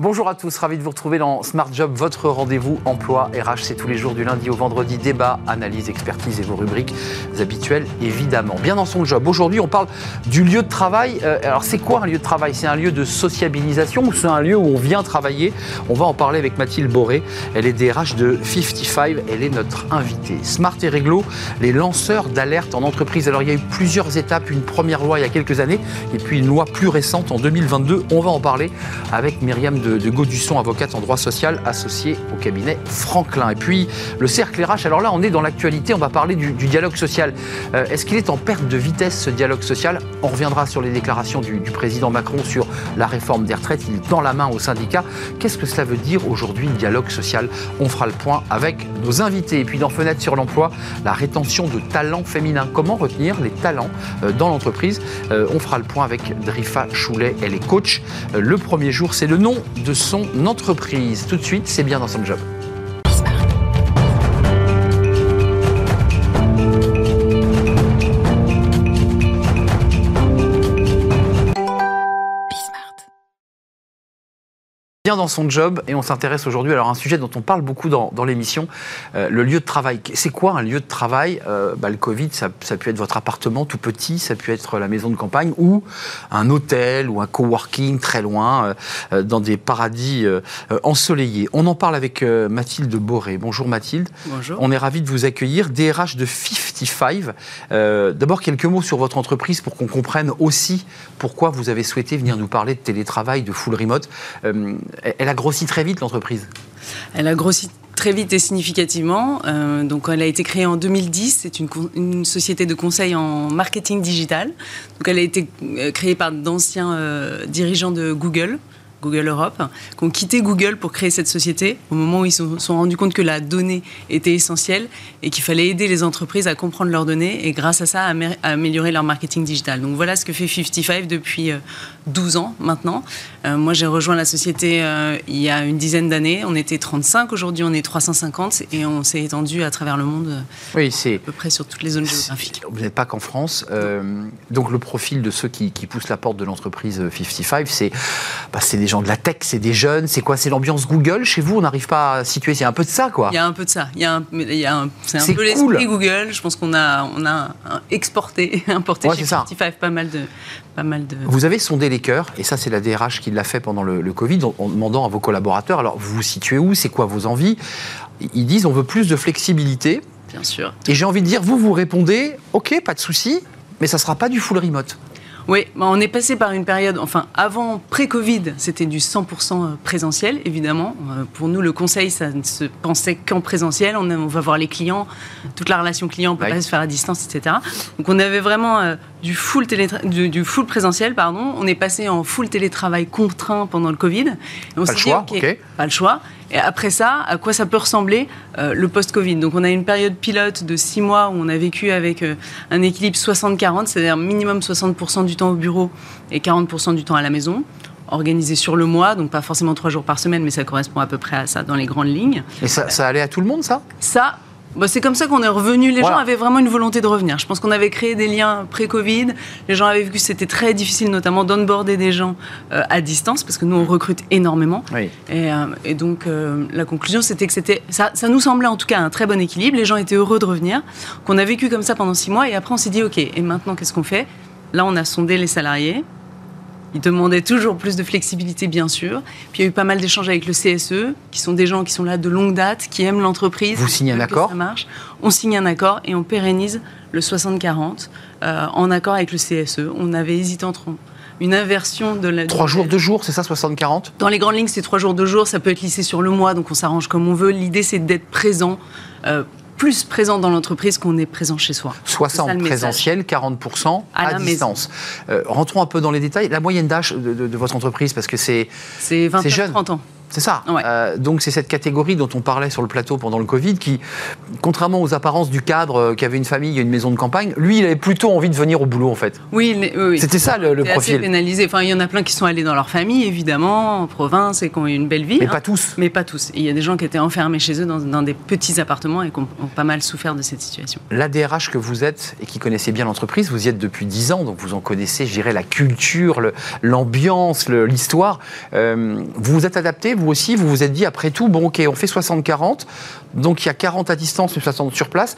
Bonjour à tous, ravi de vous retrouver dans Smart Job, votre rendez-vous emploi RH. C'est tous les jours du lundi au vendredi, débat, analyse, expertise et vos rubriques habituelles évidemment. Bien dans son job. Aujourd'hui, on parle du lieu de travail. Euh, alors, c'est quoi un lieu de travail? C'est un lieu de sociabilisation ou c'est un lieu où on vient travailler? On va en parler avec Mathilde Boré. Elle est DRH de 55. Elle est notre invitée. Smart et Réglo, les lanceurs d'alerte en entreprise. Alors, il y a eu plusieurs étapes. Une première loi il y a quelques années et puis une loi plus récente en 2022. On va en parler avec Myriam de de, Gaudusson, avocate en droit social, associée au cabinet Franklin. Et puis le cercle RH, alors là on est dans l'actualité, on va parler du, dialogue social. Euh, est-ce qu'il est en perte de vitesse ce dialogue social? On reviendra sur les déclarations du, président Macron sur la réforme des retraites, il tend la main aux syndicats. Qu'est-ce que cela veut dire aujourd'hui le dialogue social? On fera le point avec nos invités. Et puis dans Fenêtre sur l'emploi, la rétention de talents féminins. Comment retenir les talents euh, dans l'entreprise? Euh, On fera le point avec Drifa Choulet, elle est coach. Le premier jour, c'est le nom de son entreprise. Tout de suite, c'est bien dans son job. Dans son job et on s'intéresse aujourd'hui alors à un sujet dont on parle beaucoup dans, l'émission, euh, le lieu de travail. C'est quoi un lieu de travail? Euh, bah, Le Covid, ça, ça peut être votre appartement tout petit, ça peut être la maison de campagne ou un hôtel ou un coworking très loin, euh, dans des paradis ensoleillés. On en parle avec Mathilde Boré. Bonjour Mathilde. Bonjour. On est ravi de vous accueillir. DRH de 55. D'abord quelques mots sur votre entreprise pour qu'on comprenne aussi pourquoi vous avez souhaité venir nous parler de télétravail, de full remote elle a grossi très vite, l'entreprise Elle a grossi très vite et significativement. Euh, donc, elle a été créée en 2010. C'est une, société de conseil en marketing digital. Donc, elle a été euh, créée par d'anciens euh, dirigeants de Google. Google Europe, qui ont quitté Google pour créer cette société au moment où ils se sont, rendus compte que la donnée était essentielle et qu'il fallait aider les entreprises à comprendre leurs données et grâce à ça à, améliorer leur marketing digital. Donc voilà ce que fait 55 depuis 12 ans maintenant. Euh, moi, j'ai rejoint la société euh, il y a une dizaine d'années. On était 35, aujourd'hui on est 350 et on s'est étendu à travers le monde, euh, oui, c'est à peu près sur toutes les zones géographiques. Vous n'êtes pas qu'en France. donc le profil de ceux qui, poussent la porte de l'entreprise 55, c'est bah, des gens de la tech, c'est des jeunes. C'est quoi? C'est l'ambiance Google? Chez vous On n'arrive pas à situer. C'est un peu de ça, quoi. Il y a un peu de ça. Il y a c'est un peu l'esprit Google. Je pense qu'on a, on a exporté, importé chez 55 pas mal de, pas mal de. Vous avez sondé les cœurs, et ça, c'est la DRH qui l'a fait pendant le, Covid, en, demandant à vos collaborateurs alors, vous vous situez où? C'est quoi vos envies? Ils disent on veut plus de flexibilité. Bien sûr. Et j'ai envie de dire, vous, vous répondez ok, pas de souci, mais ça ne sera pas du full remote. Oui, bah, on est passé par une période, enfin avant pré-Covid, c'était du 100% euh, présentiel, évidemment. Euh, pour nous, le conseil, ça ne se pensait qu'en présentiel. On, va voir les clients, toute la relation client, on peut pas se faire à distance, etc. Donc on avait vraiment euh, du, full du, full présentiel, pardon. On est passé en full télétravail contraint pendant le Covid. on pas le choix, pas le choix. Et après ça, à quoi ça peut ressembler euh, le post-Covid? Donc on a une période pilote de six mois où on a vécu avec euh, un équilibre 60-40, c'est-à-dire minimum 60% du temps au bureau et 40% du temps à la maison organisé sur le mois, donc pas forcément trois jours par semaine, mais ça correspond à peu près à ça dans les grandes lignes. Et ça, ça allait à tout le monde, ça? Ça, bah, c'est comme ça qu'on est revenu. Les gens avaient vraiment une volonté de revenir. Je pense qu'on avait créé des liens pré-Covid. Les gens avaient vu que c'était très difficile, notamment d'onboarder des gens euh, à distance, parce que nous, on recrute énormément. Et, euh, et, donc, euh, la conclusion, c'était que c'était, ça, ça, nous semblait en tout cas un très bon équilibre. Les gens étaient heureux de revenir. Qu'on a vécu comme ça pendant six mois. Et après, on s'est dit, OK, et maintenant, qu'est-ce qu'on fait? Là, on a sondé les salariés. Ils demandaient toujours plus de flexibilité, bien sûr. Puis il y a eu pas mal d'échanges avec le CSE, qui sont des gens qui sont là de longue date, qui aiment l'entreprise. Vous signez un accord Ça marche. On signe un accord et on pérennise le 60-40 euh, en accord avec le CSE. On avait hésité entre une inversion de la. Trois jours, deux jours, c'est ça, 60-40 Dans les grandes lignes, c'est trois jours, deux jours. Ça peut être lissé sur le mois, donc on s'arrange comme on veut. L'idée, c'est d'être présent. Euh, plus présent dans l'entreprise qu'on est présent chez soi. 60 présentiel, 40% à, distance. Euh, rentrons un peu dans les détails. La moyenne d'âge de, votre entreprise, parce que c'est c'est 29 30 ans. C'est ça. Euh, donc c'est cette catégorie dont on parlait sur le plateau pendant le Covid qui, contrairement aux apparences du cadre euh, qui avait une famille et une maison de campagne, lui, il avait plutôt envie de venir au boulot en fait. Oui, oui. C'était ça le, profil. Assez pénalisé. Enfin, il y en a plein qui sont allés dans leur famille, évidemment, en province et qui ont eu une belle vie. Mais hein. pas tous. Mais pas tous. il y a des gens qui étaient enfermés chez eux dans, dans des petits appartements et qui ont, pas mal souffert de cette situation. La DRH que vous êtes et qui connaissez bien l'entreprise, vous y êtes depuis 10 ans, donc vous en connaissez, je dirais, la culture, l'ambiance, l'histoire. Euh, vous vous êtes adapté, vous aussi, vous vous êtes dit, après tout, bon, ok, on fait 60-40, donc il y a 40 à distance et 60 sur place.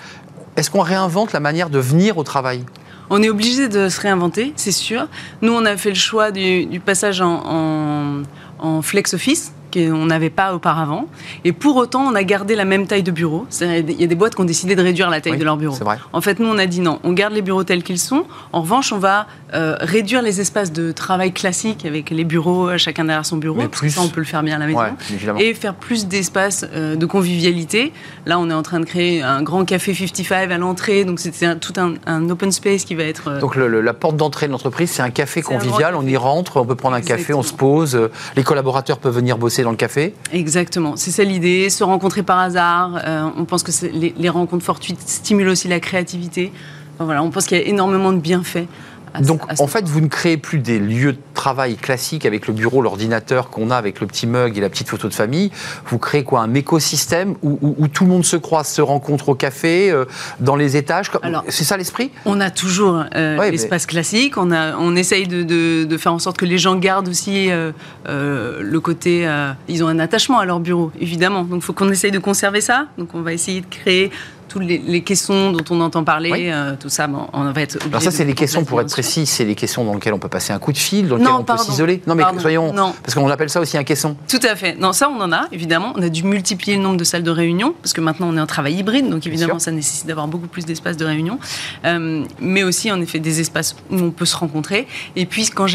Est-ce qu'on réinvente la manière de venir au travail? On est obligé de se réinventer, c'est sûr. Nous, on a fait le choix du, passage en, en flex office, qu'on n'avait pas auparavant. Et pour autant, on a gardé la même taille de bureau. Il y a des boîtes qui ont décidé de réduire la taille de leur bureau. En fait, nous, on a dit non, on garde les bureaux tels qu'ils sont. En revanche, on va euh, réduire les espaces de travail classiques avec les bureaux, euh, chacun derrière son bureau. plus... ça, on peut le faire bien à la maison. et faire plus d'espace euh, de convivialité. Là, on est en train de créer un grand café 55 à l'entrée. Donc, c'est tout un, open space qui va être. Donc, la porte d'entrée de l'entreprise, c'est un café convivial. on y rentre, on peut prendre un café, on se pose. Les collaborateurs peuvent venir bosser dans le café Exactement, c'est ça l'idée, se rencontrer par hasard. On pense que les, rencontres fortuites stimulent aussi la créativité. voilà, on pense qu'il y a énormément de bienfaits donc, en fait, vous ne créez plus des lieux de travail classiques avec le bureau, l'ordinateur qu'on a avec le petit mug et la petite photo de famille. Vous créez quoi Un écosystème où, tout le monde se croise, se rencontre au café, euh, dans les étages C'est ça l'esprit? On a toujours euh, l'espace classique. On, a, on essaye de, faire en sorte que les gens gardent aussi euh, le côté. ils ont un attachement à leur bureau, évidemment. Donc, il faut qu'on essaye de conserver ça. Donc, on va essayer de créer toutes les, caissons dont on entend parler, euh, tout ça, on va être Alors ça, c'est les caissons, pour être précis, c'est les caissons dans lesquelles on peut passer un coup de fil, dans lesquelles on peut s'isoler. Non, mais soyons... Non. Parce qu'on appelle ça aussi un caisson. Tout à fait. Non, ça, on en a, évidemment. On a dû multiplier le nombre de salles de réunion, parce que maintenant, on est en travail hybride, donc évidemment, ça nécessite d'avoir beaucoup plus d'espaces de réunion. Euh, mais aussi, en effet, des espaces où on peut se rencontrer. Et puis, quand,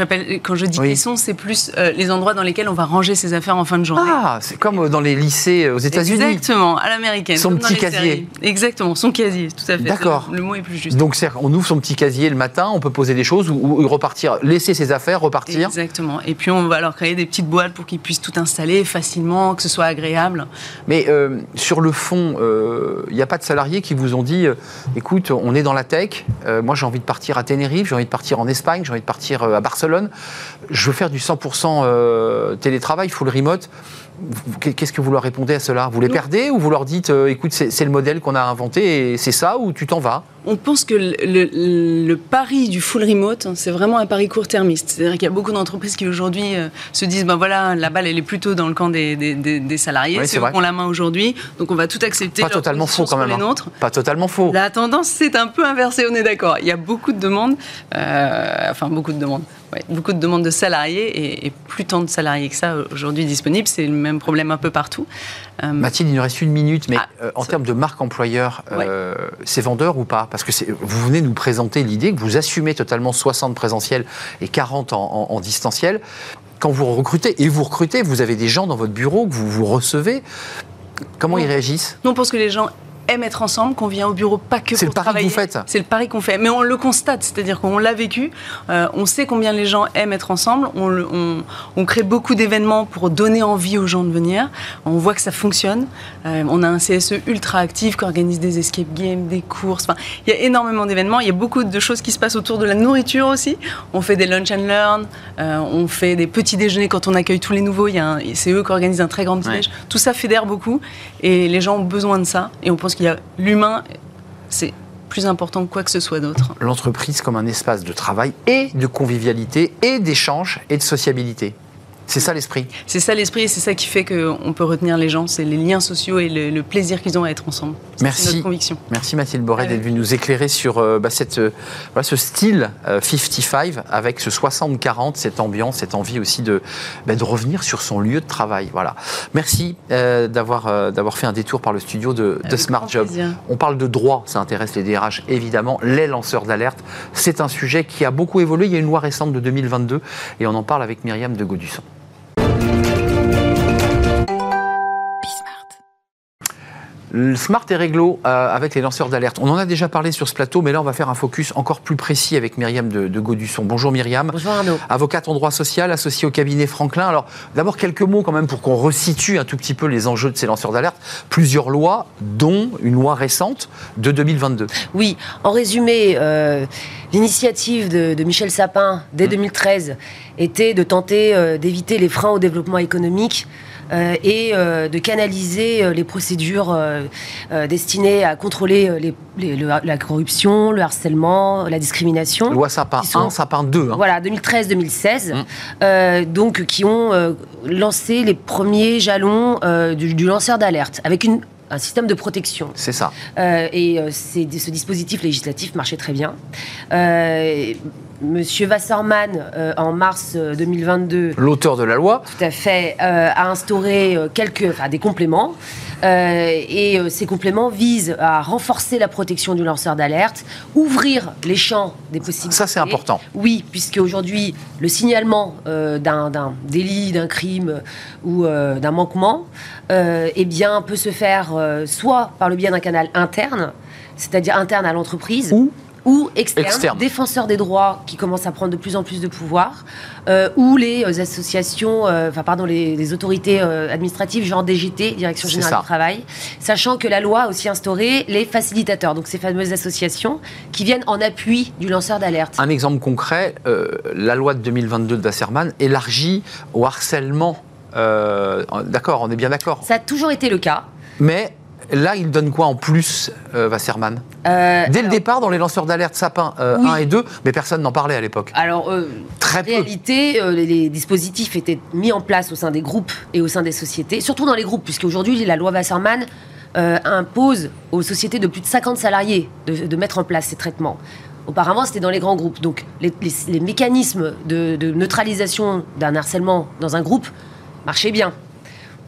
quand je dis caisson, c'est plus euh, les endroits dans lesquels on va ranger ses affaires en fin de journée. Ah, c'est comme dans les lycées aux États-Unis. Exactement, à l'américaine. Son petit casier. Exactement, son casier, tout à fait. D'accord. Le mot est plus juste. Donc, on ouvre son petit casier le matin, on peut poser des choses ou, repartir, laisser ses affaires, repartir. Exactement. Et puis, on va leur créer des petites boîtes pour qu'ils puissent tout installer facilement, que ce soit agréable. Mais euh, sur le fond, il euh, n'y a pas de salariés qui vous ont dit euh, écoute, on est dans la tech, moi j'ai envie de partir à Tenerife, j'ai envie de partir en Espagne, j'ai envie de partir à Barcelone, je veux faire du 100% télétravail, full remote. Qu'est-ce que vous leur répondez à cela? Vous les perdez ou vous leur dites, euh, écoute, c'est le modèle qu'on a inventé et c'est ça ou tu t'en vas? On pense que le, pari du full remote, hein, c'est vraiment un pari court-termiste. C'est-à-dire qu'il y a beaucoup d'entreprises qui aujourd'hui euh, se disent, ben voilà, la balle elle est plutôt dans le camp des, des, salariés, c'est eux qui ont la main aujourd'hui, donc on va tout accepter. Pas totalement faux quand même. Hein. Pas totalement faux. La tendance c'est un peu inversé, on est d'accord. Il y a beaucoup de demandes, euh, enfin beaucoup de demandes beaucoup de demandes de salariés et, plus tant de salariés que ça aujourd'hui disponibles. C'est le même problème un peu partout. Euh, Mathilde, il nous reste une minute, mais ah, euh, en termes de marque employeur, euh, c'est vendeur ou pas? Parce que vous venez nous présenter l'idée que vous assumez totalement 60 présentiels et 40 en, distanciel. Quand vous recrutez, et vous recrutez, vous avez des gens dans votre bureau que vous vous recevez. Comment ils réagissent? Non, pense que les gens aime être ensemble, qu'on vient au bureau pas que pour travailler. C'est le pari que vous faites. C'est le pari qu'on fait. Mais on le constate, c'est-à-dire qu'on l'a vécu. Euh, on sait combien les gens aiment être ensemble. On, on, crée beaucoup d'événements pour donner envie aux gens de venir. On voit que ça fonctionne. Euh, on a un CSE ultra actif qui organise des escape games, des courses. Enfin, il y a énormément d'événements. Il y a beaucoup de choses qui se passent autour de la nourriture aussi. On fait des lunch and learn. Euh, on fait des petits déjeuners quand on accueille tous les nouveaux. C'est eux qui organisent un très grand petit Tout ça fédère beaucoup. Et les gens ont besoin de ça. Et on pense qu'il y a l'humain, c'est plus important que quoi que ce soit d'autre. L'entreprise comme un espace de travail et de convivialité et d'échange et de sociabilité. C'est ça l'esprit. C'est ça l'esprit et c'est ça qui fait qu'on peut retenir les gens, c'est les liens sociaux et le, plaisir qu'ils ont à être ensemble. Merci. notre conviction. Merci Mathilde Boré d'être venue nous éclairer sur euh, bah, cette, euh, ce style 55 euh, avec ce 60-40, cette ambiance, cette envie aussi de, bah, de revenir sur son lieu de travail. Voilà. Merci d'avoir d'avoir fait un détour par le studio de, de Smart Job. On parle de droit, ça intéresse les DRH évidemment, les lanceurs d'alerte. C'est un sujet qui a beaucoup évolué. Il y a une loi récente de 2022 et on en parle avec Myriam de Gaudusson. Smart et réglo euh, avec les lanceurs d'alerte. On en a déjà parlé sur ce plateau, mais là, on va faire un focus encore plus précis avec Myriam de, de Gaudusson. Bonjour Myriam. Bonjour Arnaud. Avocate en droit social, associée au cabinet Franklin. Alors, d'abord, quelques mots quand même pour qu'on resitue un tout petit peu les enjeux de ces lanceurs d'alerte. Plusieurs lois, dont une loi récente de 2022. Oui, en résumé, euh, l'initiative de, Michel Sapin dès 2013 mmh. était de tenter euh, d'éviter les freins au développement économique et euh, de canaliser euh, les procédures destinées à contrôler la corruption, le harcèlement, la discrimination. Loi Sapin 1, Sapin 2. Hein. Voilà, 2013-2016, mmh. donc qui ont lancé les premiers jalons du, lanceur d'alerte avec un système de protection. C'est ça. et ce dispositif législatif marchait très bien. Monsieur Wasserman, euh, en mars 2022, euh, l'auteur de la loi, tout à fait, euh, a instauré quelques, enfin, des compléments. et ces compléments visent à renforcer la protection du lanceur d'alerte, ouvrir les champs des possibilités. Ça, c'est important. Oui, puisque aujourd'hui, le signalement d'un délit, d'un crime ou d'un manquement, eh bien, peut se faire soit par le biais d'un canal interne, c'est-à-dire interne à l'entreprise, ou ou externes, défenseurs des droits qui commencent à prendre de plus en plus de pouvoir, euh, ou les euh, associations, euh, enfin pardon, les, autorités administratives, genre DGT, Direction Générale du Travail, sachant que la loi a aussi instauré les facilitateurs, donc ces fameuses associations qui viennent en appui du lanceur d'alerte. Un exemple concret, la loi de 2022 de Wasserman élargit au harcèlement. d'accord, on est bien d'accord. Ça a toujours été le cas. Mais Là, il donne quoi en plus, euh, Wasserman euh, Dès le départ, dans les lanceurs d'alerte Sapin 1 euh, et 2, mais personne n'en parlait à l'époque. Alors, Très en réalité, les, dispositifs étaient mis en place au sein des groupes et au sein des sociétés, surtout dans les groupes, puisque aujourd'hui, la loi Wasserman impose aux sociétés de plus de 50 salariés de, mettre en place ces traitements. Auparavant, c'était dans les grands groupes. Donc, les, mécanismes de, de neutralisation d'un harcèlement dans un groupe marchaient bien.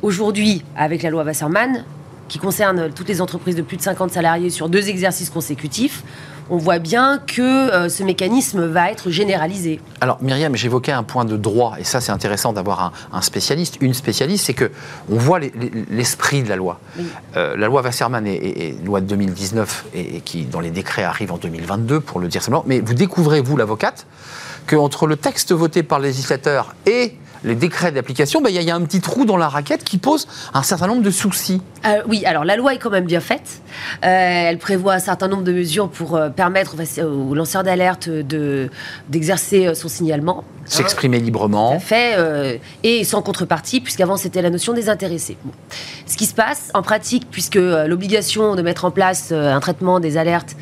Aujourd'hui, avec la loi Wasserman, qui concerne toutes les entreprises de plus de 50 salariés sur deux exercices consécutifs, on voit bien que euh, ce mécanisme va être généralisé. Alors Myriam, j'évoquais un point de droit, et ça c'est intéressant d'avoir un, spécialiste, une spécialiste, c'est que on voit l'esprit de la loi. Euh, la loi Wasserman est, loi de 2019 et, qui, dans les décrets, arrive en 2022, pour le dire simplement. Mais vous découvrez, vous l'avocate, qu'entre le texte voté par le législateur et les décrets d'application, ben, il y, a un petit trou dans la raquette qui pose un certain nombre de soucis. Euh, oui, alors la loi est quand même bien faite. Euh, elle prévoit un certain nombre de mesures pour euh, permettre aux lanceurs d'alerte d'exercer son signalement. S'exprimer librement. fait, et sans contrepartie, puisqu'avant c'était la notion des intéressés. Ce qui se passe en pratique, puisque l'obligation de mettre en place un traitement des alertes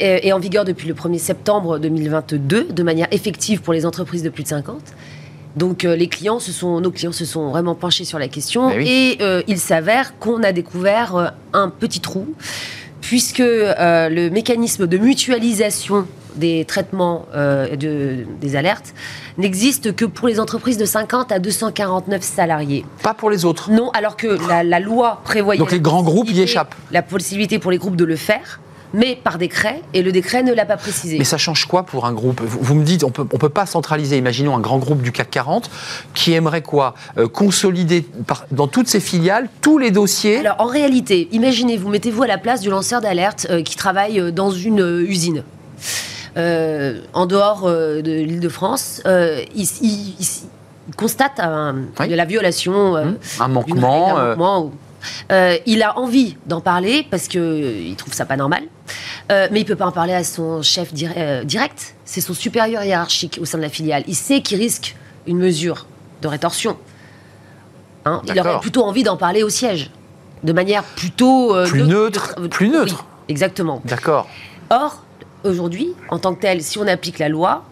est en vigueur depuis le 1er septembre 2022, de manière effective pour les entreprises de plus de 50, donc euh, les clients se sont, nos clients se sont vraiment penchés sur la question et euh, il s'avère qu'on a découvert euh, un petit trou puisque le mécanisme de mutualisation des traitements de, des alertes n'existe que pour les entreprises de 50 à 249 salariés. Pas pour les autres. Non, alors que la, la loi prévoyait... Donc les grands groupes y échappent. La possibilité pour les groupes de le faire mais par décret, et le décret ne l'a pas précisé. Mais ça change quoi pour un groupe? Vous, me dites, on peut, ne peut pas centraliser, imaginons un grand groupe du CAC 40, qui aimerait quoi? Euh, Consolider dans toutes ses filiales tous les dossiers? Alors en réalité, imaginez-vous, mettez-vous à la place du lanceur d'alerte euh, qui travaille euh, dans une usine. en dehors de l'île de France, il, constate de la violation, mmh. un manquement, il a envie d'en parler parce qu'il trouve ça pas normal. Euh, mais il peut pas en parler à son chef direct. C'est son supérieur hiérarchique au sein de la filiale. Il sait qu'il risque une mesure de rétorsion. Hein, il aurait plutôt envie d'en parler au siège, de manière plutôt plus neutre, plus neutre. exactement. D'accord. Or, aujourd'hui, en tant que tel, si on applique la loi,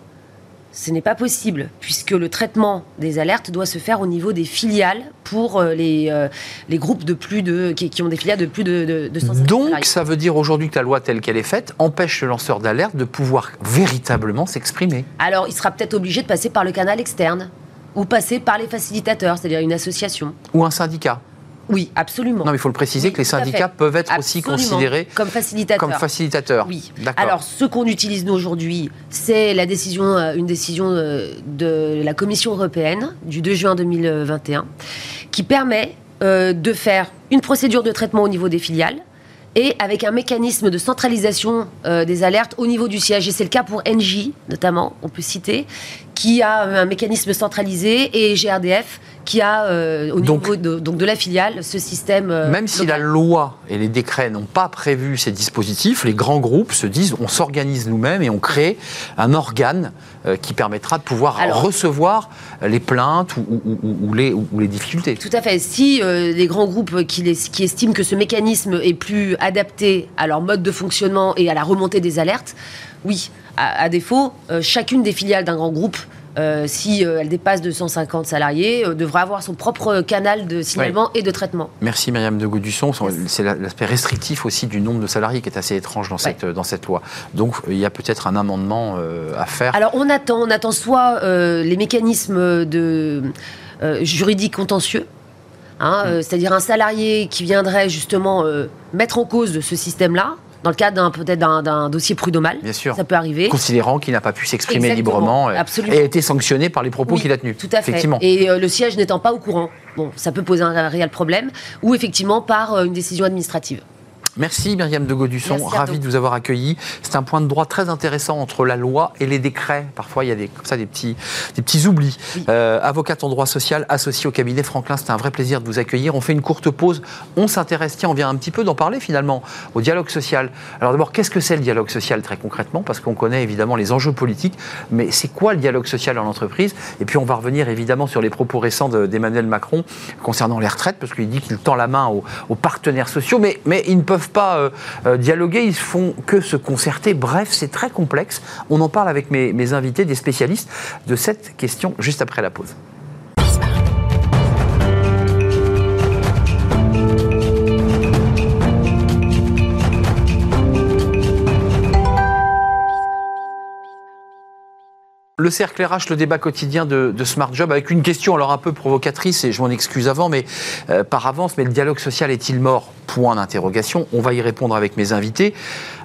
ce n'est pas possible, puisque le traitement des alertes doit se faire au niveau des filiales pour euh, les, euh, les groupes de plus de, qui, ont des filiales de plus de, de, Donc, ça veut dire aujourd'hui que la loi telle qu'elle est faite empêche le lanceur d'alerte de pouvoir véritablement s'exprimer. Alors, il sera peut-être obligé de passer par le canal externe, ou passer par les facilitateurs, c'est-à-dire une association. Ou un syndicat. Oui, absolument. Non, mais il faut le préciser que les syndicats peuvent être aussi considérés comme facilitateurs. Comme facilitateurs. Oui. Alors, ce qu'on utilise nous aujourd'hui, c'est la décision, euh, une décision euh, de la Commission européenne du 2 juin 2021, qui permet euh, de faire une procédure de traitement au niveau des filiales et avec un mécanisme de centralisation euh, des alertes au niveau du siège. Et c'est le cas pour NJ, notamment, on peut citer, qui a un mécanisme centralisé, et GRDF, qui a euh, au Donc- niveau de, donc de la filiale ce système. euh, Même si la loi et les décrets n'ont pas prévu ces dispositifs, les grands groupes se disent on s'organise nous-mêmes et on crée un organe euh, qui permettra de pouvoir Alors- recevoir les plaintes ou, ou- ou- ou les, difficultés. Tout à fait. Si les grands groupes qui, les- qui estiment que ce mécanisme est plus adapté à leur mode de fonctionnement et à la remontée des alertes, oui. À, à défaut, chacune des filiales d'un grand groupe, euh, si euh, elle dépasse 250 salariés, euh, devra avoir son propre canal de signalement et de traitement. Merci Myriam de Gaudusson. C'est la- l'aspect restrictif aussi du nombre de salariés qui est assez étrange dans, cette, dans cette loi. Donc il y a peut-être un amendement euh, à faire. Alors on attend, on attend soit euh, les mécanismes de euh, juridiques contentieux, hein, euh, c'est-à-dire un salarié qui viendrait justement euh, mettre en cause ce système-là, dans le cadre d'un peut-être d'un- dossier prud'homal. Bien sûr. Ça peut arriver. Considérant qu'il n'a pas pu s'exprimer librement euh, et a été sanctionné par les propos Oui, qu'il a tenus. Tout à fait. Effectivement. Et euh, le siège n'étant pas au courant, bon, ça peut poser un réel problème, ou effectivement par euh, une décision administrative. Merci Myriam de Gaudusson, ravi de vous avoir accueilli. C'est un point de droit très intéressant entre la loi et les décrets. Parfois, il y a des, comme ça, des, petits, des petits oublis. Oui. Euh, avocate en droit social, associée au cabinet Franklin, c'était un vrai plaisir de vous accueillir. On fait une courte pause. On s'intéresse, tiens, on vient un petit peu d'en parler finalement, au dialogue social. Alors d'abord, qu'est-ce que c'est le dialogue social très concrètement? Parce qu'on connaît évidemment les enjeux politiques, mais c'est quoi le dialogue social en entreprise? Et puis on va revenir évidemment sur les propos récents de- d'Emmanuel Macron concernant les retraites, parce qu'il dit qu'il tend la main aux, aux partenaires sociaux, mais, mais ils ne peuvent pas euh, euh, dialoguer, ils font que se concerter. Bref, c'est très complexe. On en parle avec mes invités, des spécialistes de cette question juste après la pause. Le cercle RH, le débat quotidien de, Smart Job, avec une question alors un peu provocatrice, et je m'en excuse avant, mais euh, par avance, mais le dialogue social est-il mort? Point d'interrogation. On va y répondre avec mes invités.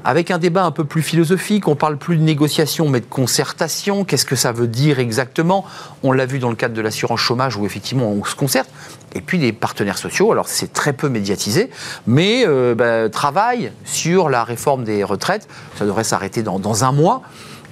Avec un débat un peu plus philosophique, on parle plus de négociation, mais de concertation. Qu'est-ce que ça veut dire exactement? On l'a vu dans le cadre de l'assurance chômage, où effectivement on se concerte. Et puis les partenaires sociaux, alors c'est très peu médiatisé, mais euh, bah, travaillent sur la réforme des retraites. Ça devrait s'arrêter dans un mois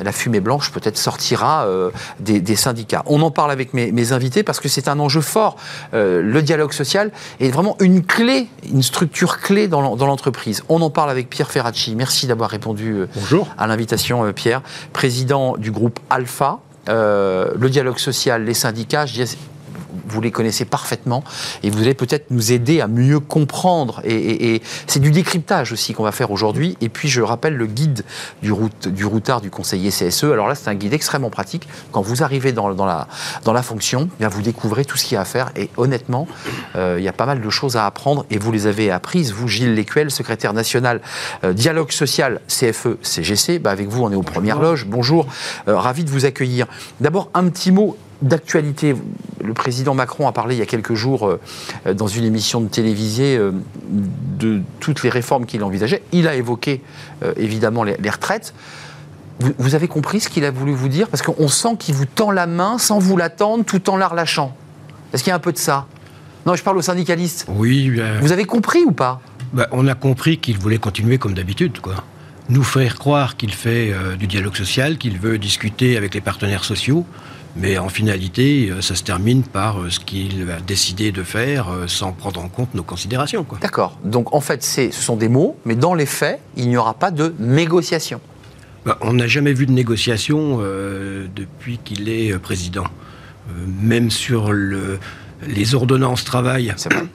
la fumée blanche peut-être sortira euh, des, des syndicats. On en parle avec mes, mes invités parce que c'est un enjeu fort. Euh, le dialogue social est vraiment une clé, une structure clé dans l'en- dans l'entreprise. On en parle avec Pierre Ferracci. Merci d'avoir répondu euh, Bonjour. à l'invitation, Pierre. Président du groupe Alpha. Euh, le dialogue social, les syndicats, je vous les connaissez parfaitement et vous allez peut-être nous aider à mieux comprendre. Et, c'est du décryptage aussi qu'on va faire aujourd'hui. Et puis je rappelle le guide du, routard du conseiller CSE. Alors là, c'est un guide extrêmement pratique. Quand vous arrivez dans, la, dans la fonction, eh vous découvrez tout ce qu'il y a à faire. Et honnêtement, euh, il y a pas mal de choses à apprendre et vous les avez apprises. Vous, Gilles Lécuel, secrétaire national euh, dialogue social E, CFE CGC, bah, avec vous, on est aux premières loges. Bonjour, Euh, ravi de vous accueillir. D'abord, un petit mot d'actualité. Le président Macron a parlé il y a quelques jours euh, dans une émission de télévisée euh, de toutes les réformes qu'il envisageait. Il a évoqué euh, évidemment les, les retraites. Vous, vous avez compris ce qu'il a voulu vous dire? Parce qu'on sent qu'il vous tend la main sans vous l'attendre, tout en la relâchant. Est-ce qu'il y a un peu de ça? Non, je parle aux syndicalistes. Oui, euh, Vous avez compris ou pas? Bah, on a compris qu'il voulait continuer comme d'habitude, quoi. Nous faire croire qu'il fait euh, du dialogue social, qu'il veut discuter avec les partenaires sociaux, mais en finalité, euh, ça se termine par euh, ce qu'il a décidé de faire euh, sans prendre en compte nos considérations. D'accord. Donc en fait, ce sont des mots, mais dans les faits, il n'y aura pas de négociation. Bah, on n'a jamais vu de négociation euh, depuis qu'il est président. Euh, même sur le, les ordonnances travail,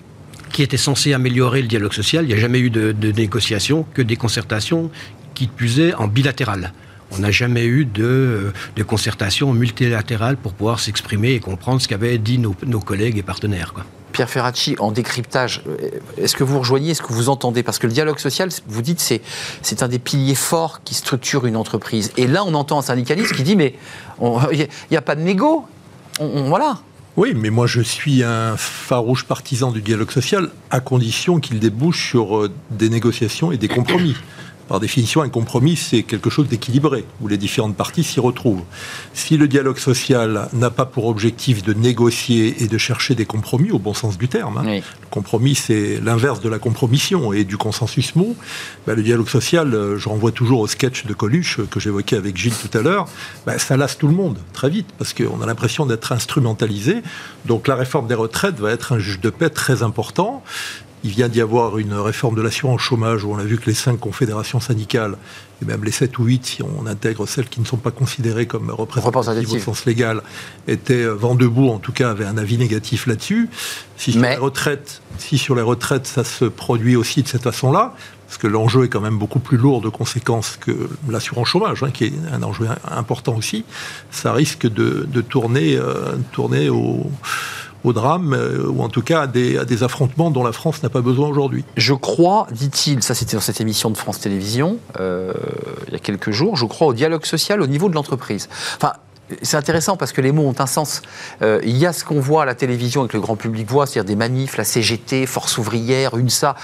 qui étaient censées améliorer le dialogue social, il n'y a jamais eu de, de négociation, que des concertations qui puisaient en bilatéral. On n'a jamais eu de, euh, de concertation multilatérale pour pouvoir s'exprimer et comprendre ce qu'avaient dit nos, nos collègues et partenaires. Quoi. Pierre Ferracci, en décryptage, euh, est-ce que vous rejoignez, est-ce que vous entendez? Parce que le dialogue social, vous dites, c'est, c'est un des piliers forts qui structure une entreprise. Et là, on entend un syndicaliste qui dit, mais il n'y a, pas de négo. On- on- voilà. Oui, mais moi je suis un farouche partisan du dialogue social à condition qu'il débouche sur euh, des négociations et des compromis. Par définition, un compromis, c'est quelque chose d'équilibré, où les différentes parties s'y retrouvent. Si le dialogue social n'a pas pour objectif de négocier et de chercher des compromis, au bon sens du terme, hein, le compromis, c'est l'inverse de la compromission et du consensus mou, bah, le dialogue social, euh, je renvoie toujours au sketch de Coluche que j'évoquais avec Gilles tout à l'heure, bah, ça lasse tout le monde très vite, parce qu'on a l'impression d'être instrumentalisé. Donc la réforme des retraites va être un juge de paix très important. Il vient d'y avoir une réforme de l'assurance chômage où on a vu que les cinq confédérations syndicales, et même les sept ou huit, si on intègre celles qui ne sont pas considérées comme représentatives au sens légal, étaient vent debout, en tout cas avaient un avis négatif là-dessus. Si, sur les retraites, si sur les retraites ça se produit aussi de cette façon-là, parce que l'enjeu est quand même beaucoup plus lourd de conséquences que l'assurance chômage, hein, qui est un enjeu important aussi, ça risque de, tourner, euh, tourner au au drame, euh, ou en tout cas à des, affrontements dont la France n'a pas besoin aujourd'hui. Je crois, dit-il, ça c'était dans cette émission de France Télévisions, euh, il y a quelques jours, je crois au dialogue social au niveau de l'entreprise. Enfin, c'est intéressant parce que les mots ont un sens. Euh, il y a ce qu'on voit à la télévision et que le grand public voit, c'est-à-dire des manifs, la CGT, Force ouvrière, UNSA,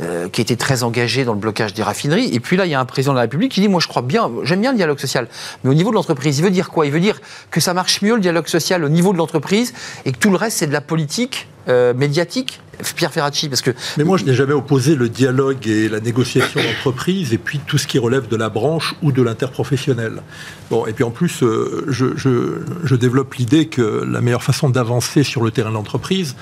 euh, qui était très engagée dans le blocage des raffineries. Et puis là, il y a un président de la République qui dit Moi, je crois bien, j'aime bien le dialogue social. Mais au niveau de l'entreprise, il veut dire quoi? Il veut dire que ça marche mieux le dialogue social au niveau de l'entreprise et que tout le reste, c'est de la politique euh, médiatique Pierre Ferracci, parce que... Mais moi, je n'ai jamais opposé le dialogue et la négociation d'entreprise et puis tout ce qui relève de la branche ou de l'interprofessionnel. Bon, et puis en plus, euh, je, je, développe l'idée que la meilleure façon d'avancer sur le terrain de l'entreprise,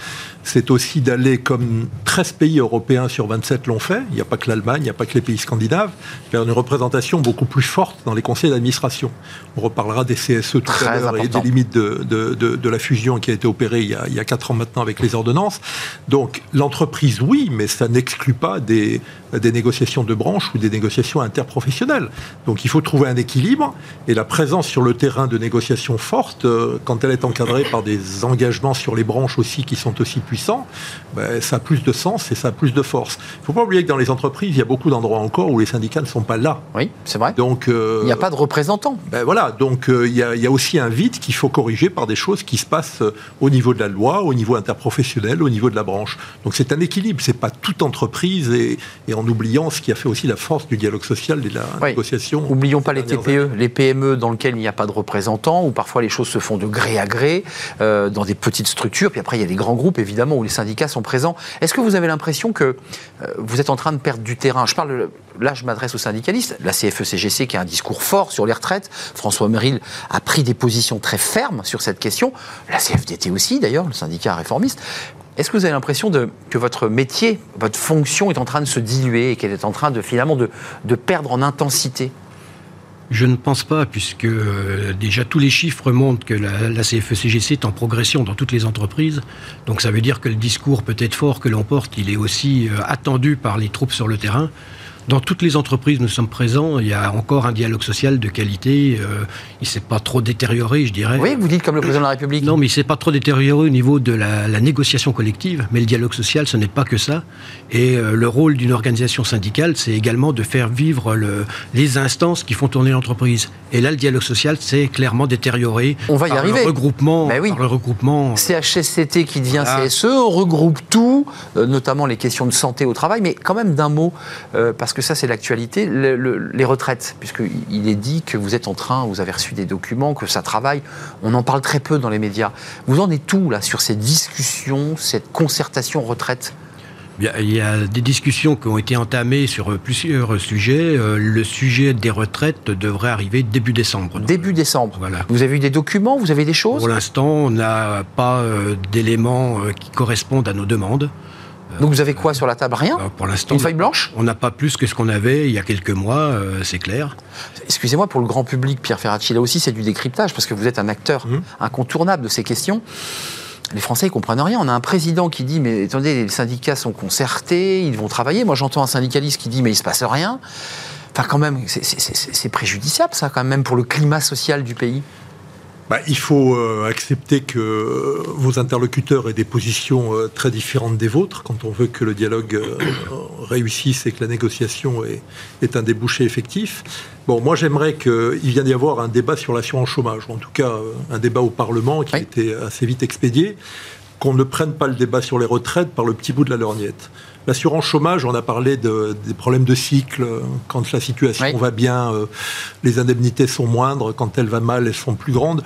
c'est aussi d'aller, comme 13 pays européens sur 27 l'ont fait, il n'y a pas que l'Allemagne, il n'y a pas que les pays scandinaves, vers une représentation beaucoup plus forte dans les conseils d'administration. On reparlera des CSE tout à l'heure et des limites de, de, de, la fusion qui a été opérée il y a, il y a 4 ans maintenant avec les ordonnances. Donc l'entreprise, oui, mais ça n'exclut pas des, des négociations de branche ou des négociations interprofessionnelles. Donc il faut trouver un équilibre et la présence sur le terrain de négociations fortes, euh, quand elle est encadrée par des engagements sur les branches aussi qui sont aussi puissants, ben, ça a plus de sens et ça a plus de force. Il ne faut pas oublier que dans les entreprises, il y a beaucoup d'endroits encore où les syndicats ne sont pas là. Oui, c'est vrai. Donc euh, il n'y a pas de représentants. Ben voilà, donc euh, il, y a, aussi un vide qu'il faut corriger par des choses qui se passent au niveau de la loi, au niveau interprofessionnel, au niveau de la branche. Donc c'est un équilibre. C'est pas toute entreprise et, et en oubliant ce qui a fait aussi la force du dialogue social et de la négociation. Oublions pas les TPE, les PME dans lesquelles il n'y a pas de représentants, où parfois les choses se font de gré à gré, euh, dans des petites structures. Puis après, il y a les grands groupes, évidemment, où les syndicats sont présents. Est-ce que vous avez l'impression que euh, vous êtes en train de perdre du terrain? Je parle, là, je m'adresse aux syndicalistes. La CFE-CGC qui a un discours fort sur les retraites. François Meril a pris des positions très fermes sur cette question. La CFDT aussi, d'ailleurs, le syndicat réformiste. Est-ce que vous avez l'impression que votre métier, votre fonction est en train de se diluer et qu'elle est en train de finalement de, perdre en intensité? Je ne pense pas, puisque euh, déjà tous les chiffres montrent que la, la CFE-CGC est en progression dans toutes les entreprises. Donc ça veut dire que le discours peut être fort que l'on porte, il est aussi euh, attendu par les troupes sur le terrain. Dans toutes les entreprises, nous sommes présents. Il y a encore un dialogue social de qualité. Euh, il ne s'est pas trop détérioré, je dirais. Oui, vous dites comme le président de la République. Non, mais il ne s'est pas trop détérioré au niveau de la, négociation collective. Mais le dialogue social, ce n'est pas que ça. Et euh, le rôle d'une organisation syndicale, c'est également de faire vivre le, les instances qui font tourner l'entreprise. Et là, le dialogue social, c'est clairement détérioré. On va y arriver. Le regroupement, oui. par le regroupement. CHSCT qui devient CSE, on regroupe tout, euh, notamment les questions de santé au travail. Mais quand même d'un mot, parce que que ça c'est l'actualité, les retraites, puisqu'il est dit que vous êtes en train, vous avez reçu des documents, que ça travaille, on en parle très peu dans les médias. Vous en êtes où là sur ces discussions, cette concertation retraite? Il y a des discussions qui ont été entamées sur plusieurs sujets. Euh, le sujet des retraites devrait arriver début décembre. Début décembre. Voilà. Vous avez eu des documents Vous avez des choses? Pour l'instant, on n'a pas euh, d'éléments euh, qui correspondent à nos demandes. Donc vous avez quoi sur la table? Rien? Pour l'instant. Une feuille blanche? On n'a pas plus que ce qu'on avait il y a quelques mois, euh, c'est clair. Excusez-moi, pour le grand public, Pierre Ferracci, là aussi c'est du décryptage, parce que vous êtes un acteur mmh. incontournable de ces questions. Les Français ne comprennent rien. On a un président qui dit Mais attendez, les syndicats sont concertés, ils vont travailler. Moi, j'entends un syndicaliste qui dit Mais il ne se passe rien. Enfin, quand même, c'est préjudiciable, ça, quand même, pour le climat social du pays. Bah, il faut euh, accepter que vos interlocuteurs aient des positions euh, très différentes des vôtres. Quand on veut que le dialogue euh, réussisse et que la négociation est, un débouché effectif. Bon, moi j'aimerais qu'il vienne d'y avoir un débat sur l'assurance chômage, ou en tout cas un débat au Parlement qui a été assez vite expédié qu'on ne prenne pas le débat sur les retraites par le petit bout de la lorgnette. L'assurance chômage, on a parlé des problèmes de cycle. Quand la situation va bien, euh, les indemnités sont moindres. Quand elle va mal, elles sont plus grandes.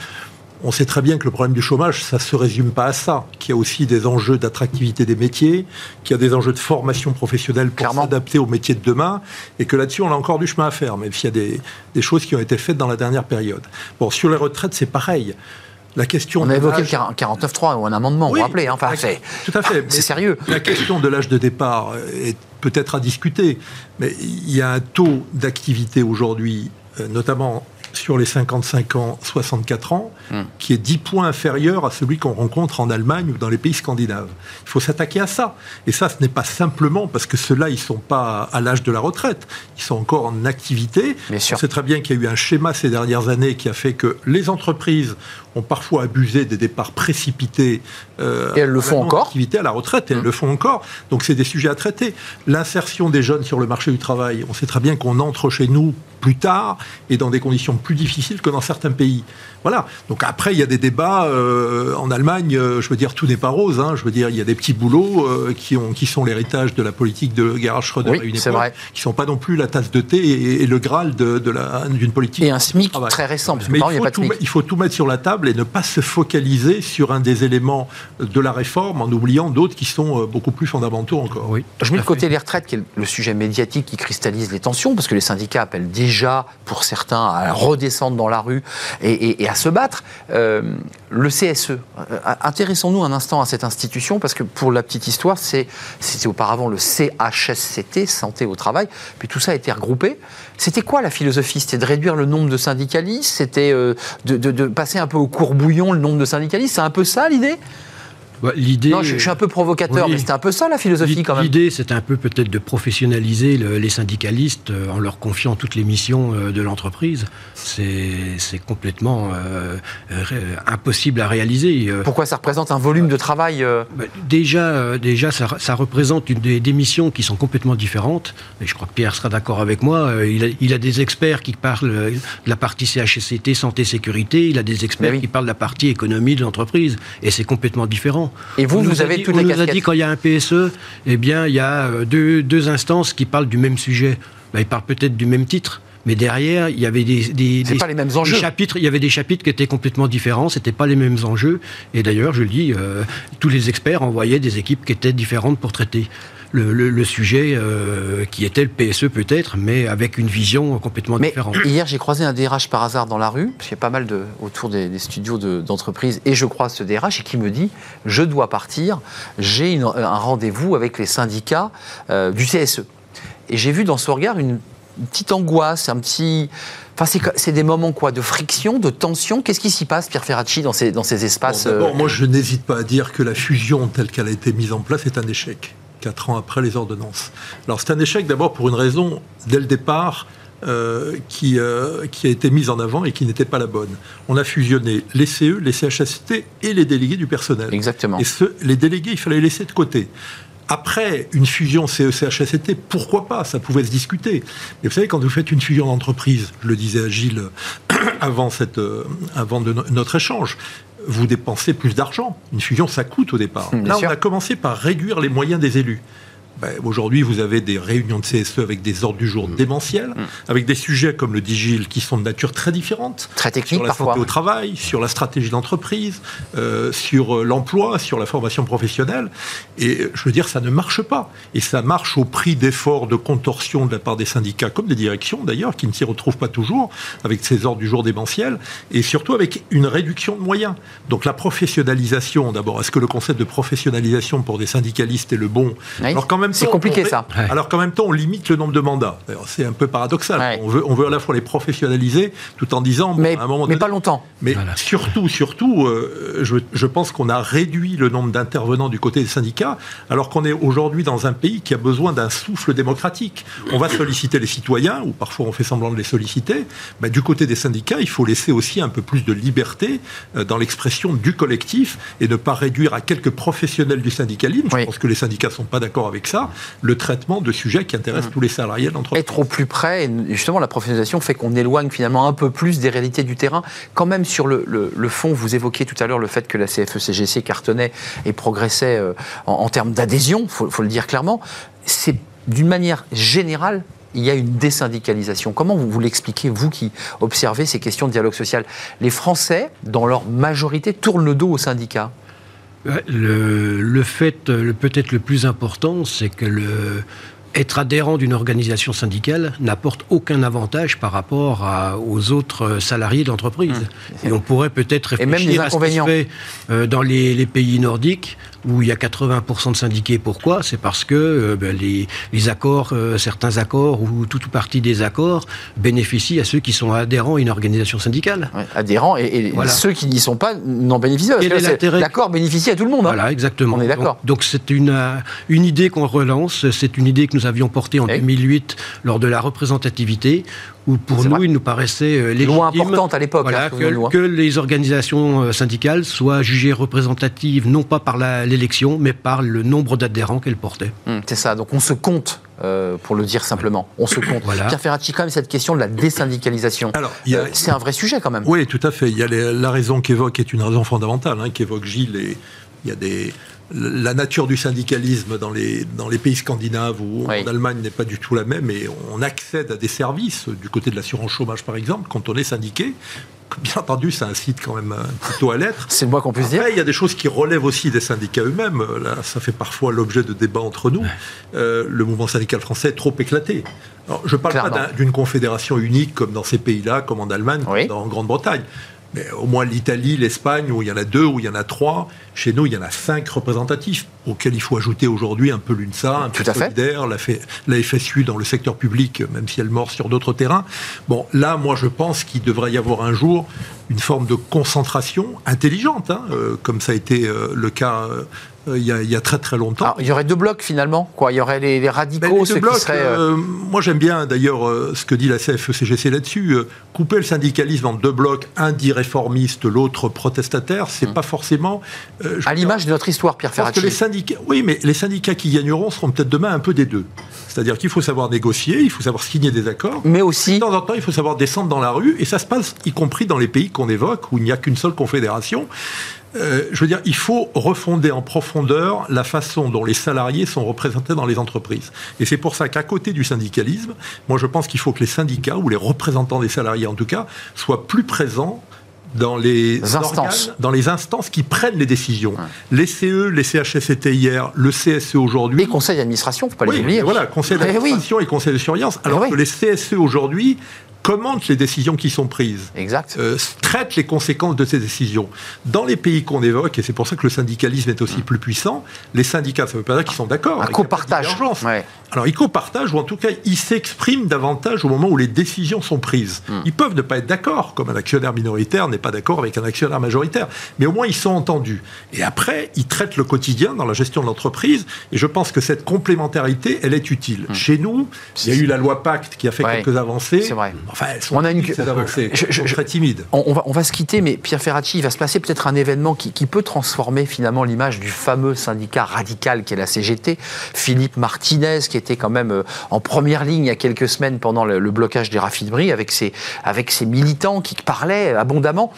On sait très bien que le problème du chômage, ça ne se résume pas à ça, qu'il y a aussi des enjeux d'attractivité des métiers, qu'il y a des enjeux de formation professionnelle pour s'adapter aux métiers de demain, et que là-dessus, on a encore du chemin à faire, même s'il y a des, des, choses qui ont été faites dans la dernière période. Bon, sur les retraites, c'est pareil. La question on a évoqué le 49.3 ou un amendement, vous vous rappelez hein, enfin, Tout à fait. C'est sérieux. La question de l'âge de départ est peut-être à discuter, mais il y a un taux d'activité aujourd'hui, notamment sur les 55 ans, 64 ans, hmm. qui est 10 points inférieur à celui qu'on rencontre en Allemagne ou dans les pays scandinaves. Il faut s'attaquer à ça. Et ça, ce n'est pas simplement parce que ceux-là, ils ne sont pas à l'âge de la retraite. Ils sont encore en activité. On sait très bien qu'il y a eu un schéma ces dernières années qui a fait que les entreprises ont parfois abusé des départs précipités. Euh, et elles le font encore. Activité à la retraite, et elles hmm. le font encore. Donc c'est des sujets à traiter. L'insertion des jeunes sur le marché du travail, on sait très bien qu'on entre chez nous plus tard et dans des conditions plus difficiles que dans certains pays. Voilà. Donc après, il y a des débats euh, en Allemagne. Euh, je veux dire, tout n'est pas rose. Hein. Je veux dire, il y a des petits boulots euh, qui, ont, qui sont l'héritage de la politique de Gerhard Schröder à une époque, vrai. qui sont pas non plus la tasse de thé et, le graal de, de d'une politique. Et un SMIC très récent. Mais il, faut tout, il faut tout mettre sur la table et ne pas se focaliser sur un des éléments de la réforme en oubliant d'autres qui sont beaucoup plus fondamentaux encore. Oui, je mets de côté les retraites, qui est le sujet médiatique qui cristallise les tensions, parce que les syndicats appellent déjà, pour certains, à redescendre dans la rue et, et à se battre. Euh, le CSE, euh, intéressons-nous un instant à cette institution, parce que pour la petite histoire, c'était auparavant le CHSCT, Santé au Travail, puis tout ça a été regroupé. C'était quoi la philosophie? C'était de réduire le nombre de syndicalistes? C'était euh, de, de, passer un peu au courbouillon le nombre de syndicalistes? C'est un peu ça l'idée? Bah, l'idée, non, je, suis un peu provocateur, mais c'était un peu ça la philosophie quand même. L'idée, c'est un peu peut-être de professionnaliser les syndicalistes euh, en leur confiant toutes les missions euh, de l'entreprise. C'est complètement euh, impossible à réaliser. Pourquoi ça représente un volume de travail bah, Déjà, déjà ça, représente une des, missions qui sont complètement différentes. Et je crois que Pierre sera d'accord avec moi. Il a, il a, des experts qui parlent de la partie CHSCT, santé, sécurité. Il a des experts qui parlent de la partie économie de l'entreprise. Et c'est complètement différent. Et vous, vous avez toutes les casquettes. On nous a dit quand il y a un PSE, eh bien, il y a euh, deux, deux instances qui parlent du même sujet. Ben, ils parlent peut-être du même titre. Mais derrière, il y avait des, des, pas les mêmes enjeux. chapitres. Il y avait des chapitres qui étaient complètement différents. C'était pas les mêmes enjeux. Et d'ailleurs, je le dis, euh, tous les experts envoyaient des équipes qui étaient différentes pour traiter le, sujet euh, qui était le PSE peut-être, mais avec une vision complètement différente. Hier, j'ai croisé un DRH par hasard dans la rue, parce qu'il y a pas mal de, autour des, studios d'entreprise, et je croise ce DRH et qui me dit je dois partir, j'ai un rendez-vous avec les syndicats euh, du CSE. Et j'ai vu dans son regard une, petite angoisse, un petit. Enfin, c'est des moments quoi, de friction, de tension. Qu'est-ce qui s'y passe, Pierre Ferracci, dans ces, dans ces espaces D'abord, euh, moi, je n'hésite pas à dire que la fusion telle qu'elle a été mise en place est un échec quatre ans après les ordonnances. Alors c'est un échec d'abord pour une raison, dès le départ, euh, qui, euh, qui, a été mise en avant et qui n'était pas la bonne. On a fusionné les CE, les CHST et les délégués du personnel. Exactement. Et ce, les délégués, il fallait les laisser de côté. Après une fusion CE-CHST, pourquoi pas? Ça pouvait se discuter. Mais vous savez, quand vous faites une fusion d'entreprise, je le disais à Gilles avant, cette, euh, avant de notre échange, vous dépensez plus d'argent. Une fusion, ça coûte au départ. Là, on a commencé par réduire les moyens des élus. Ben, aujourd'hui, vous avez des réunions de CSE avec des ordres du jour mm. démentiels, mm. avec des sujets comme le digil qui sont de nature très différente. Très technique Sur la santé au travail, sur la stratégie d'entreprise, euh, sur euh, l'emploi, sur la formation professionnelle. Et je veux dire, ça ne marche pas. Et ça marche au prix d'efforts de contorsion de la part des syndicats, comme des directions d'ailleurs, qui ne s'y retrouvent pas toujours, avec ces ordres du jour démentiels, et surtout avec une réduction de moyens. Donc la professionnalisation, d'abord, est-ce que le concept de professionnalisation pour des syndicalistes est le bon? Alors quand même c'est compliqué ça. Alors qu'en même temps, on limite le nombre de mandats. C'est un peu paradoxal. On, veut, on veut à la fois les professionnaliser tout en disant. mais, à un moment mais pas longtemps. Mais surtout, surtout, euh, je, je, pense qu'on a réduit le nombre d'intervenants du côté des syndicats, alors qu'on est aujourd'hui dans un pays qui a besoin d'un souffle démocratique. On va solliciter les citoyens, ou parfois on fait semblant de les solliciter. Bah, du côté des syndicats, il faut laisser aussi un peu plus de liberté euh, dans l'expression du collectif et ne pas réduire à quelques professionnels du syndicalisme. Je pense que les syndicats ne sont pas d'accord avec ça ça, le traitement de sujets qui intéressent mmh. tous les salariés de l'entreprise. Être au plus près, et justement la professionnalisation fait qu'on éloigne finalement un peu plus des réalités du terrain. Quand même sur le, fond, vous évoquiez tout à l'heure le fait que la CFE-CGC cartonnait et progressait euh, en, termes d'adhésion, il faut le dire clairement. C'est d'une manière générale il y a une désyndicalisation. Comment vous, vous l'expliquez, vous qui observez ces questions de dialogue social? Les Français, dans leur majorité, tournent le dos aux syndicats le, le, fait peut-être le plus important, c'est que le, être adhérent d'une organisation syndicale n'apporte aucun avantage par rapport aux autres salariés d'entreprise. Mmh. Et on pourrait peut-être réfléchir à ce qui se fait euh, dans les, pays nordiques où il y a 80% de syndiqués. Pourquoi? C'est parce que euh, ben, les, accords, euh, certains accords ou toute partie des accords bénéficient à ceux qui sont adhérents à une organisation syndicale. adhérents et, ceux qui n'y sont pas n'en bénéficient pas. L'accord bénéficie à tout le monde. Hein. Voilà, exactement. On est d'accord. Donc c'est une, une idée qu'on relance, c'est une idée que nous avions portée en 2008 lors de la représentativité où pour nous, il nous paraissait euh, légitime loi importante à l'époque hein, que, les organisations euh, syndicales soient jugées représentatives non pas par l'élection, mais par le nombre d'adhérents qu'elles portaient. Hum, c'est ça. Donc on se compte. Euh, pour le dire simplement, on se compte. Pierre Ferracci, quand même, cette question de la désyndicalisation, c'est un vrai sujet quand même. Oui, tout à fait. Il y a la raison qu'évoque est une raison fondamentale, hein, qu'évoque Gilles. Et il y a des, la nature du syndicalisme dans les, dans les pays scandinaves ou en Allemagne n'est pas du tout la même et on accède à des services du côté de l'assurance chômage par exemple quand on est syndiqué. Bien entendu, ça incite quand même plutôt à l'être. C'est le moins qu'on puisse dire. Il y a des choses qui relèvent aussi des syndicats eux-mêmes. Là, ça fait parfois l'objet de débats entre nous. Euh, le mouvement syndical français est trop éclaté. je ne parle pas d'une confédération unique comme dans ces pays-là, comme en Allemagne, comme en Grande-Bretagne mais au moins l'Italie, l'Espagne, où il y en a deux, où il y en a trois. Chez nous, il y en a cinq représentatifs, auxquels il faut ajouter aujourd'hui un peu l'UNSA, un peu Solidaire, la, la, FSU dans le secteur public, même si elle mord sur d'autres terrains. Bon, là, moi, je pense qu'il devrait y avoir un jour une forme de concentration intelligente, hein, euh, comme ça a été euh, le cas euh, euh, il y, a, très très longtemps. il y aurait deux blocs finalement quoi. Il y aurait les, radicaux, ben, blocs, moi j'aime bien d'ailleurs ce que dit la CFE-CGC là-dessus. couper le syndicalisme en deux blocs, un dit réformiste, l'autre protestataire, c'est hmm. pas forcément. à l'image de notre histoire, Pierre Ferracci. Que les syndicats, oui, mais les syndicats qui gagneront seront peut-être demain un peu des deux. C'est-à-dire qu'il faut savoir négocier, il faut savoir signer des accords. Mais aussi. De temps en temps, il faut savoir descendre dans la rue, et ça se passe y compris dans les pays qu'on évoque où il n'y a qu'une seule confédération. Euh, je veux dire, il faut refonder en profondeur la façon dont les salariés sont représentés dans les entreprises. Et c'est pour ça qu'à côté du syndicalisme, moi je pense qu'il faut que les syndicats, ou les représentants des salariés en tout cas, soient plus présents dans les instances, dans les instances qui prennent les décisions. Les CE, les CHSCT hier, le CSE aujourd'hui. Les conseils d'administration, faut pas les oublier. Voilà, conseil eh d'administration et conseil de surveillance. Alors eh que les CSE aujourd'hui commente les décisions qui sont prises, exact. Euh, traite les conséquences de ces décisions. Dans les pays qu'on évoque, et c'est pour ça que le syndicalisme est aussi mm. plus puissant, les syndicats, ça ne veut pas dire qu'ils sont d'accord. Un copartage. Alors ils copartagent, ou en tout cas ils s'expriment davantage au moment où les décisions sont prises. Mm. Ils peuvent ne pas être d'accord, comme un actionnaire minoritaire n'est pas d'accord avec un actionnaire majoritaire, mais au moins ils sont entendus. Et après, ils traitent le quotidien dans la gestion de l'entreprise, et je pense que cette complémentarité, elle est utile. Mm. Chez nous, il y a eu la loi Pacte qui a fait quelques avancées. C'est vrai. Enfin, on a une je, très timide. On, va, on, va, se quitter, mais Pierre Ferracci, il va se passer peut-être un événement qui, peut transformer finalement l'image du fameux syndicat radical qu'est la CGT. Philippe Martinez, qui était quand même euh, en première ligne il y a quelques semaines pendant le, blocage des raffineries, avec ses, avec ses militants qui parlaient abondamment.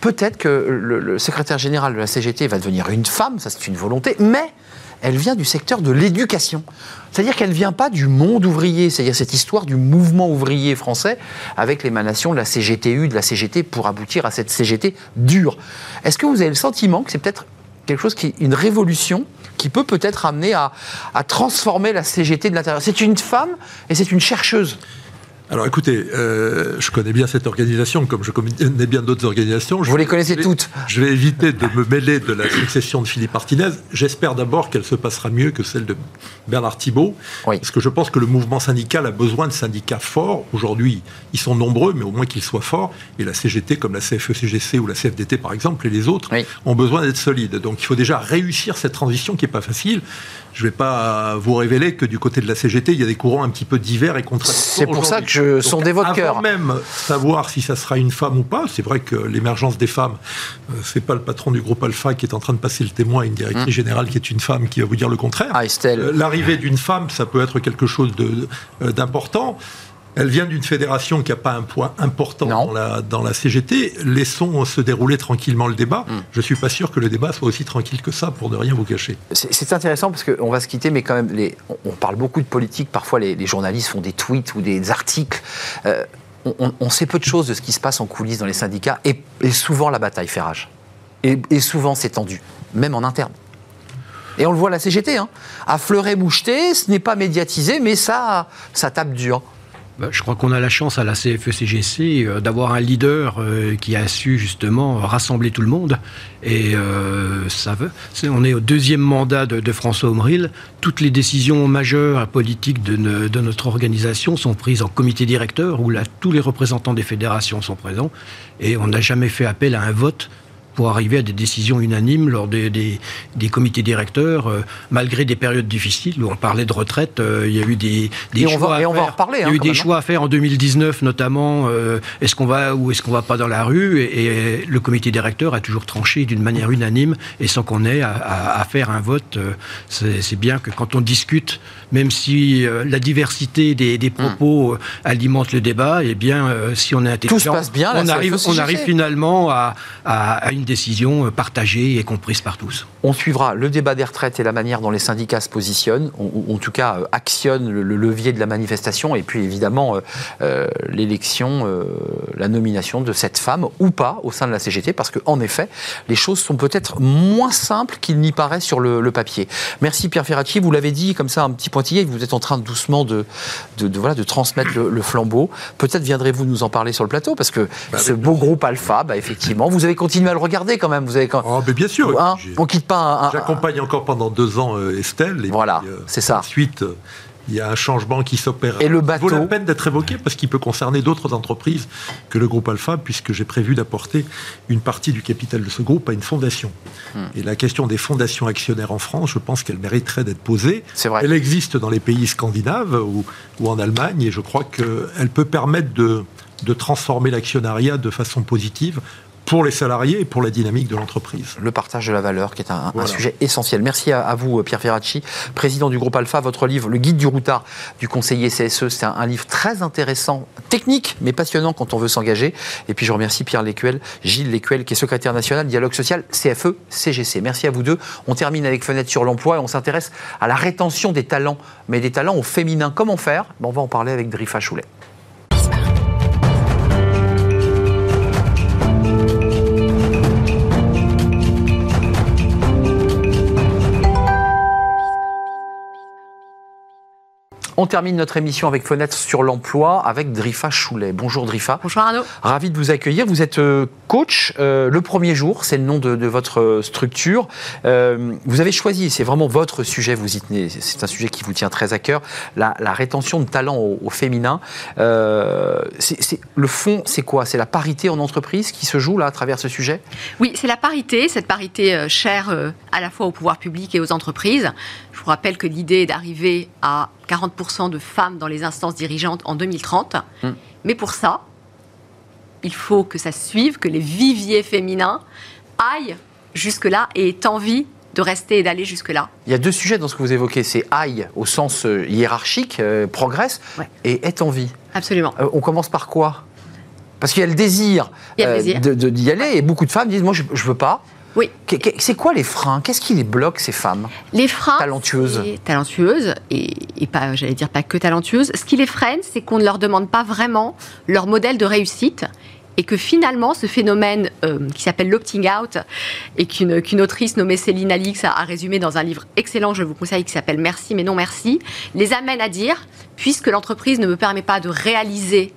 Peut-être que le secrétaire général de la CGT va devenir une femme, ça c'est une volonté, mais elle vient du secteur de l'éducation. C'est-à-dire qu'elle ne vient pas du monde ouvrier, c'est-à-dire cette histoire du mouvement ouvrier français avec l'émanation de la CGTU, de la CGT pour aboutir à cette CGT dure. Est-ce que vous avez le sentiment que c'est peut-être quelque chose qui, une révolution qui peut peut-être amener à, à transformer la CGT de l'intérieur? C'est une femme et c'est une chercheuse. Alors écoutez, euh, je connais bien cette organisation, comme je connais bien d'autres organisations. Vous les connaissez toutes Je vais éviter de me mêler de la succession de Philippe Martinez. J'espère d'abord qu'elle se passera mieux que celle de Bernard Thibault. Parce que je pense que le mouvement syndical a besoin de syndicats forts. Aujourd'hui, ils sont nombreux, mais au moins qu'ils soient forts. Et la CGT, comme la CFE-CGC ou la CFDT par exemple, et les autres, ont besoin d'être solides. Donc il faut déjà réussir cette transition qui n'est pas facile. Je ne vais pas vous révéler que du côté de la CGT, il y a des courants un petit peu divers et contradictoires. C'est pour ça que je sondais votre cœur. Avant même savoir si ça sera une femme ou pas, c'est vrai que l'émergence des femmes, euh, c'est pas le patron du groupe Alpha qui est en train de passer le témoin à une directrice hum. générale qui est une femme qui va vous dire le contraire. Ah, Estelle. Euh, l'arrivée d'une femme, ça peut être quelque chose d'important. Elle vient d'une fédération qui n'a pas un poids important dans la, dans la, CGT. Laissons se dérouler tranquillement le débat. Hmm. Je ne suis pas sûr que le débat soit aussi tranquille que ça, pour ne rien vous cacher. C'est intéressant parce qu'on va se quitter, mais quand même, les, on, parle beaucoup de politique. Parfois, les, journalistes font des tweets ou des articles. Euh, on, sait peu de choses de ce qui se passe en coulisses dans les syndicats et, souvent la bataille fait rage. Et, et souvent c'est tendu, même en interne. Et on le voit à la CGT, hein. à moucheté, ce n'est pas médiatisé, mais ça, ça tape dur. Bah, je crois qu'on a la chance à la CFE-CGC euh, d'avoir un leader euh, qui a su justement rassembler tout le monde. Et euh, ça veut. on est au deuxième mandat de, François Omril. Toutes les décisions majeures politiques de, de, notre organisation sont prises en comité directeur où là, tous les représentants des fédérations sont présents. Et on n'a jamais fait appel à un vote pour arriver à des décisions unanimes lors des, des, comités directeurs, euh, malgré des périodes difficiles où on parlait de retraite. Euh, il y a eu des, des choix. à faire. il y a eu des choix à faire en 2019, notamment. Euh, est-ce qu'on va ou est-ce qu'on va pas dans la rue et, le comité directeur a toujours tranché d'une manière unanime et sans qu'on ait à, faire un vote. C'est bien que quand on discute, même si la diversité des, des propos alimente le débat, et eh bien, si on est intelligent, on, arrive, on arrive finalement à, à, à une décision euh, partagée et comprise par tous. On suivra le débat des retraites et la manière dont les syndicats se positionnent, ou en tout cas euh, actionnent le, levier de la manifestation, et puis évidemment euh, l'élection, la nomination de cette femme ou pas au sein de la CGT, parce qu'en effet, les choses sont peut-être moins simples qu'il n'y paraît sur le, papier. Merci Pierre Ferracci, vous l'avez dit comme ça un petit pointillé, vous êtes en train doucement de, de, voilà, de transmettre le, flambeau. Peut-être viendrez-vous nous en parler sur le plateau, parce que bah ce beau groupe Alpha, bah, effectivement, vous avez continué à le regarder quand même. Vous avez quand... Oh, mais bien sûr. Hein, on quitte pas. Un, J'accompagne encore pendant deux ans euh, Estelle. Et voilà, euh, c'est ça. Ensuite, euh, il y a un changement qui s'opère. Et le bateau. Il vaut la peine d'être évoqué parce qu'il peut concerner d'autres entreprises que le groupe Alpha, puisque j'ai prévu d'apporter une partie du capital de ce groupe à une fondation. Hmm. Et la question des fondations actionnaires en France, je pense qu'elle mériterait d'être posée. C'est vrai. Elle existe dans les pays scandinaves ou, ou en Allemagne, et je crois qu'elle peut permettre de, de transformer l'actionnariat de façon positive pour les salariés et pour la dynamique de l'entreprise. Le partage de la valeur, qui est un, sujet essentiel. Merci à, vous, Pierre Ferracci, président du groupe Alpha. Votre livre, Le guide du routard du conseiller CSE, c'est un, livre très intéressant, technique, mais passionnant quand on veut s'engager. Et puis je remercie Pierre Lécuel, Gilles Lécuel, qui est secrétaire national dialogue social CFE CGC. Merci à vous deux. On termine avec Fenêtre sur l'emploi et on s'intéresse à la rétention des talents, mais des talents au féminin. Comment faire? On va en parler avec Drifa Choulet. On termine notre émission avec Fenêtre sur l'emploi avec Drifa Choulet. Bonjour Drifa. Bonjour Arnaud. Ravi de vous accueillir. Vous êtes euh, coach euh, le premier jour, c'est le nom de, votre euh, structure. vous avez choisi, c'est vraiment votre sujet, vous y tenez, c'est un sujet qui vous tient très à cœur, la, rétention de talents au, féminin. c'est, le fond, c'est quoi? C'est la parité en entreprise qui se joue là à travers ce sujet? Oui, c'est la parité, cette parité chère à la fois au pouvoir public et aux entreprises. Je vous rappelle que l'idée est d'arriver à 40% de femmes dans les instances dirigeantes en 2030. Hmm. Mais pour ça, il faut que ça suive, que les viviers féminins aillent jusque-là et aient envie de rester et d'aller jusque-là. Il y a deux sujets dans ce que vous évoquez, c'est aille au sens euh, hiérarchique, euh, progresse, et est en vie. Absolument. Euh, on commence par quoi? Parce qu'il y a le désir, d'y aller, et beaucoup de femmes disent, moi je ne veux pas. Oui. C'est quoi les freins? Qu'est-ce qui les bloque, ces femmes? Les freins. Talentueuses. Talentueuses, et, pas, j'allais dire pas que talentueuses. Ce qui les freine, c'est qu'on ne leur demande pas vraiment leur modèle de réussite. Et que finalement, ce phénomène euh, qui s'appelle l'opting out, et qu'une autrice nommée Céline Alix a, a, résumé dans un livre excellent, je vous conseille, qui s'appelle Merci mais non merci, les amène à dire, puisque l'entreprise ne me permet pas de réaliser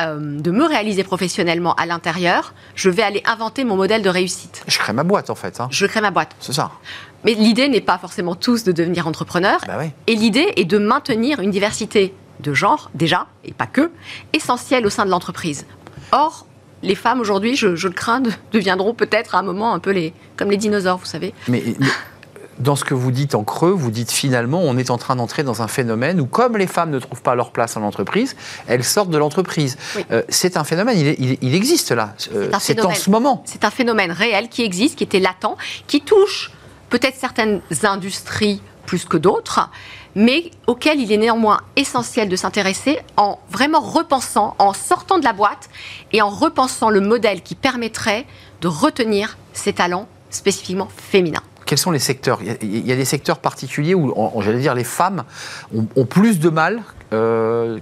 euh, de me réaliser professionnellement à l'intérieur, je vais aller inventer mon modèle de réussite. Je crée ma boîte en fait. Hein. Je crée ma boîte. C'est ça. Mais l'idée n'est pas forcément tous de devenir entrepreneur. Bah Et l'idée est de maintenir une diversité de genre, déjà, et pas que, essentielle au sein de l'entreprise. Or, les femmes aujourd'hui, je, le crains, deviendront peut-être à un moment un peu les, comme les dinosaures, vous savez. Mais dans ce que vous dites en creux, vous dites finalement, on est en train d'entrer dans un phénomène où, comme les femmes ne trouvent pas leur place en entreprise, elles sortent de l'entreprise. Euh, c'est un phénomène, il, existe là. Euh, c'est en ce moment. C'est un phénomène réel qui existe, qui était latent, qui touche peut-être certaines industries plus que d'autres, mais auquel il est néanmoins essentiel de s'intéresser en vraiment repensant, en sortant de la boîte et en repensant le modèle qui permettrait de retenir ces talents spécifiquement féminins quels sont les secteurs? Il y, a, des secteurs particuliers où, j'allais dire, les femmes ont, plus de mal euh,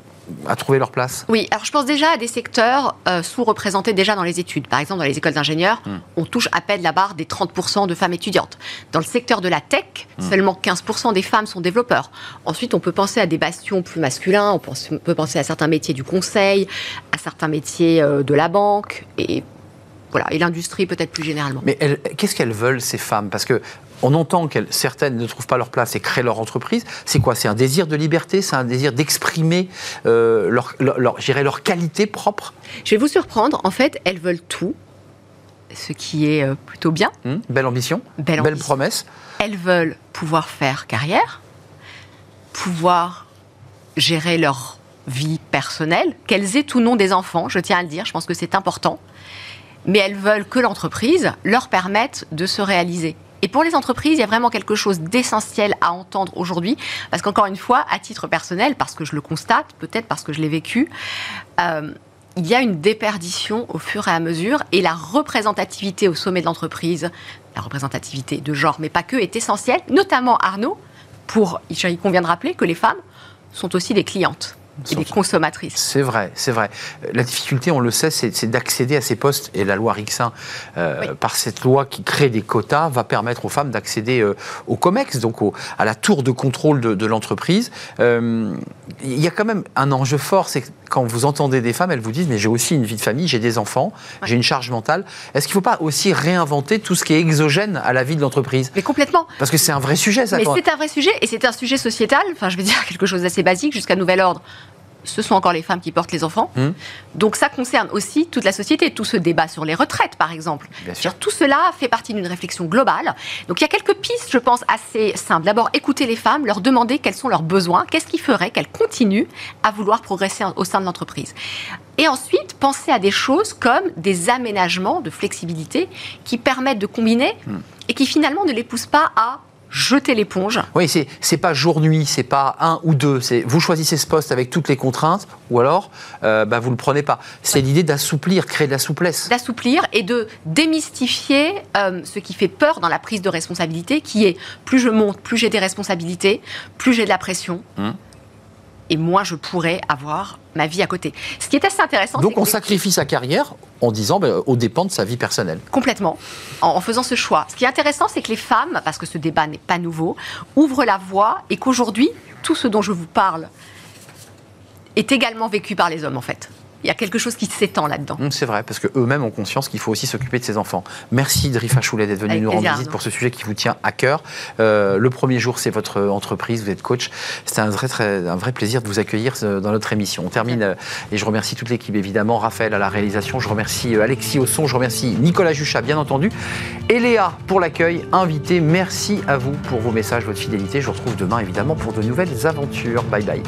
à trouver leur place? Oui, alors je pense déjà à des secteurs euh, sous-représentés déjà dans les études. Par exemple, dans les écoles d'ingénieurs, hmm. on touche à peine la barre des 30% de femmes étudiantes. Dans le secteur de la tech, hmm. seulement 15% des femmes sont développeurs. Ensuite, on peut penser à des bastions plus masculins, on, peut penser à certains métiers du conseil, à certains métiers euh, de la banque et voilà, et l'industrie peut-être plus généralement. Mais qu'est-ce qu'elles veulent, ces femmes? Parce que on entend que certaines ne trouvent pas leur place et créent leur entreprise. C'est quoi? C'est un désir de liberté? C'est un désir d'exprimer euh, leur, leur, leur qualité propre? Je vais vous surprendre. En fait, elles veulent tout, ce qui est euh, plutôt bien. Hmm, belle ambition? Belle, belle promesse? Elles veulent pouvoir faire carrière, pouvoir gérer leur vie personnelle, qu'elles aient ou non des enfants, je tiens à le dire, je pense que c'est important mais elles veulent que l'entreprise leur permette de se réaliser. Et pour les entreprises, il y a vraiment quelque chose d'essentiel à entendre aujourd'hui, parce qu'encore une fois, à titre personnel, parce que je le constate, peut-être parce que je l'ai vécu, euh, il y a une déperdition au fur et à mesure, et la représentativité au sommet de l'entreprise, la représentativité de genre, mais pas que, est essentielle, notamment Arnaud, pour, il convient de rappeler que les femmes sont aussi des clientes et des consommatrices. C'est vrai, c'est vrai. La difficulté, on le sait, c'est d'accéder à ces postes. Et la loi Rixin, euh, par cette loi qui crée des quotas, va permettre aux femmes d'accéder euh, au COMEX, donc à la tour de contrôle de, l'entreprise. Euh, il y a quand même un enjeu fort, c'est quand vous entendez des femmes, elles vous disent Mais j'ai aussi une vie de famille, j'ai des enfants, j'ai une charge mentale. Est-ce qu'il ne faut pas aussi réinventer tout ce qui est exogène à la vie de l'entreprise? Mais complètement. Parce que c'est un vrai sujet, ça. Mais c'est un vrai sujet, et c'est un sujet sociétal, enfin je vais dire quelque chose d'assez basique, jusqu'à nouvel ordre ce sont encore les femmes qui portent les enfants. Mmh. Donc ça concerne aussi toute la société, tout ce débat sur les retraites, par exemple. Tout cela fait partie d'une réflexion globale. Donc il y a quelques pistes, je pense, assez simples. D'abord, écouter les femmes, leur demander quels sont leurs besoins, qu'est-ce qui ferait qu'elles continuent à vouloir progresser au sein de l'entreprise. Et ensuite, penser à des choses comme des aménagements de flexibilité qui permettent de combiner mmh. et qui finalement ne les poussent pas à jeter l'éponge. Oui, c'est c'est pas jour-nuit, c'est pas un ou deux. C'est vous choisissez ce poste avec toutes les contraintes, ou alors euh, bah, vous le prenez pas. C'est l'idée d'assouplir, créer de la souplesse. D'assouplir et de démystifier euh, ce qui fait peur dans la prise de responsabilité, qui est plus je monte, plus j'ai des responsabilités, plus j'ai de la pression. Hum et moi je pourrais avoir ma vie à côté. Ce qui est assez intéressant. Donc on sacrifie sa carrière en disant ben, au dépend de sa vie personnelle. Complètement, en, faisant ce choix. Ce qui est intéressant, c'est que les femmes, parce que ce débat n'est pas nouveau, ouvrent la voie et qu'aujourd'hui, tout ce dont je vous parle est également vécu par les hommes en fait il y a quelque chose qui s'étend là-dedans. Mmh, c'est vrai, parce qu'eux-mêmes ont conscience qu'il faut aussi s'occuper de ses enfants. Merci Drifa Choulet d'être venu nous rendre visite pour ce sujet qui vous tient à cœur. Euh, le premier jour, c'est votre entreprise, vous êtes coach. C'est un vrai, très, un vrai plaisir de vous accueillir euh, dans notre émission. On termine, euh, et je remercie toute l'équipe, évidemment, Raphaël à la réalisation, je remercie Alexis au son, je remercie Nicolas Juchat, bien entendu, et Léa pour l'accueil, invité. Merci à vous pour vos messages, votre fidélité. Je vous retrouve demain, évidemment, pour de nouvelles aventures. Bye bye.